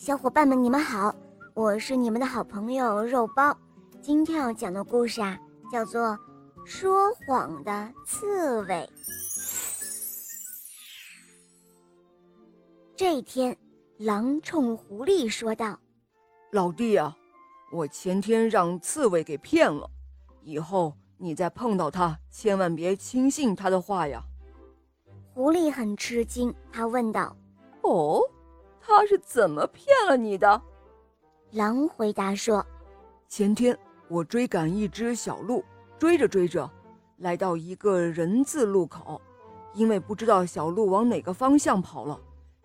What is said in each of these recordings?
小伙伴们，你们好，我是你们的好朋友肉包。今天要讲的故事啊，叫做《说谎的刺猬》。这一天，狼冲狐狸说道：“老弟啊，我前天让刺猬给骗了，以后你再碰到他，千万别轻信他的话呀。”狐狸很吃惊，他问道：“哦？”他是怎么骗了你的？狼回答说：“前天我追赶一只小鹿，追着追着，来到一个人字路口，因为不知道小鹿往哪个方向跑了，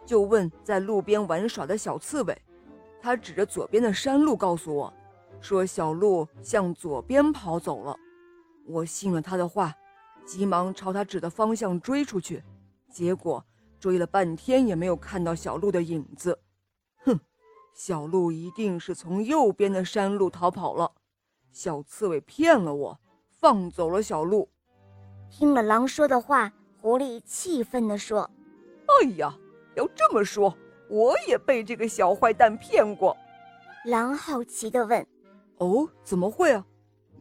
就问在路边玩耍的小刺猬。他指着左边的山路告诉我，说小鹿向左边跑走了。我信了他的话，急忙朝他指的方向追出去，结果……”追了半天也没有看到小鹿的影子，哼，小鹿一定是从右边的山路逃跑了。小刺猬骗了我，放走了小鹿。听了狼说的话，狐狸气愤地说：“哎呀，要这么说，我也被这个小坏蛋骗过。”狼好奇地问：“哦，怎么会啊？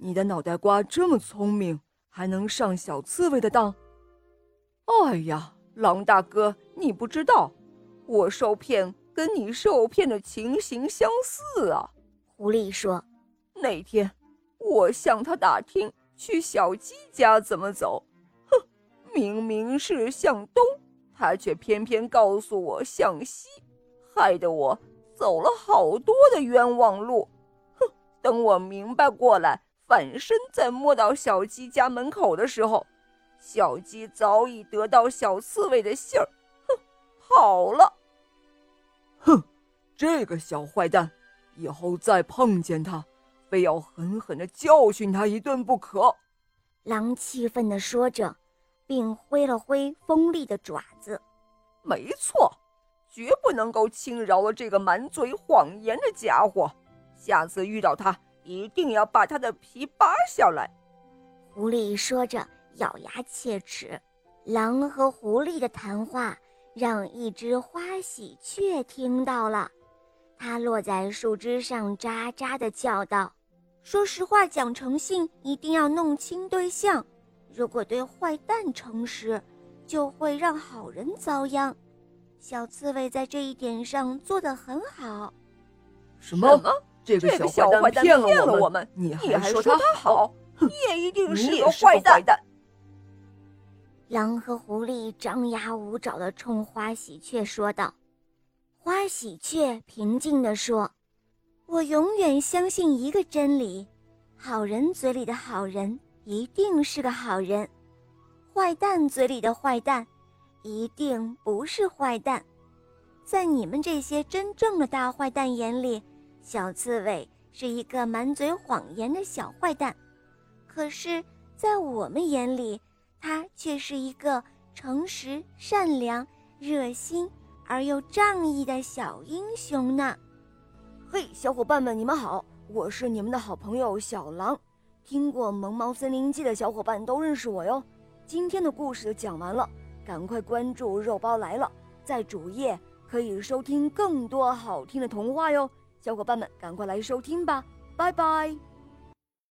你的脑袋瓜这么聪明，还能上小刺猬的当？”哎呀！狼大哥，你不知道，我受骗跟你受骗的情形相似啊。狐狸说：“那天我向他打听去小鸡家怎么走，哼，明明是向东，他却偏偏告诉我向西，害得我走了好多的冤枉路。哼，等我明白过来，反身再摸到小鸡家门口的时候。”小鸡早已得到小刺猬的信儿，哼，跑了。哼，这个小坏蛋，以后再碰见他，非要狠狠的教训他一顿不可。狼气愤地说着，并挥了挥锋利的爪子。没错，绝不能够轻饶了这个满嘴谎言的家伙。下次遇到他，一定要把他的皮扒下来。狐狸说着。咬牙切齿，狼和狐狸的谈话让一只花喜鹊听到了，它落在树枝上喳喳地叫道：“说实话，讲诚信，一定要弄清对象。如果对坏蛋诚实，就会让好人遭殃。小刺猬在这一点上做得很好。”什么？这个小坏蛋骗了我们？你还说他好？你也一定是个坏蛋。狼和狐狸张牙舞爪地冲花喜鹊说道：“花喜鹊平静地说，我永远相信一个真理：好人嘴里的好人一定是个好人，坏蛋嘴里的坏蛋一定不是坏蛋。在你们这些真正的大坏蛋眼里，小刺猬是一个满嘴谎言的小坏蛋，可是，在我们眼里。”他却是一个诚实、善良、热心而又仗义的小英雄呢。嘿，小伙伴们，你们好，我是你们的好朋友小狼。听过《萌猫森林记》的小伙伴都认识我哟。今天的故事就讲完了，赶快关注“肉包来了”，在主页可以收听更多好听的童话哟。小伙伴们，赶快来收听吧，拜拜。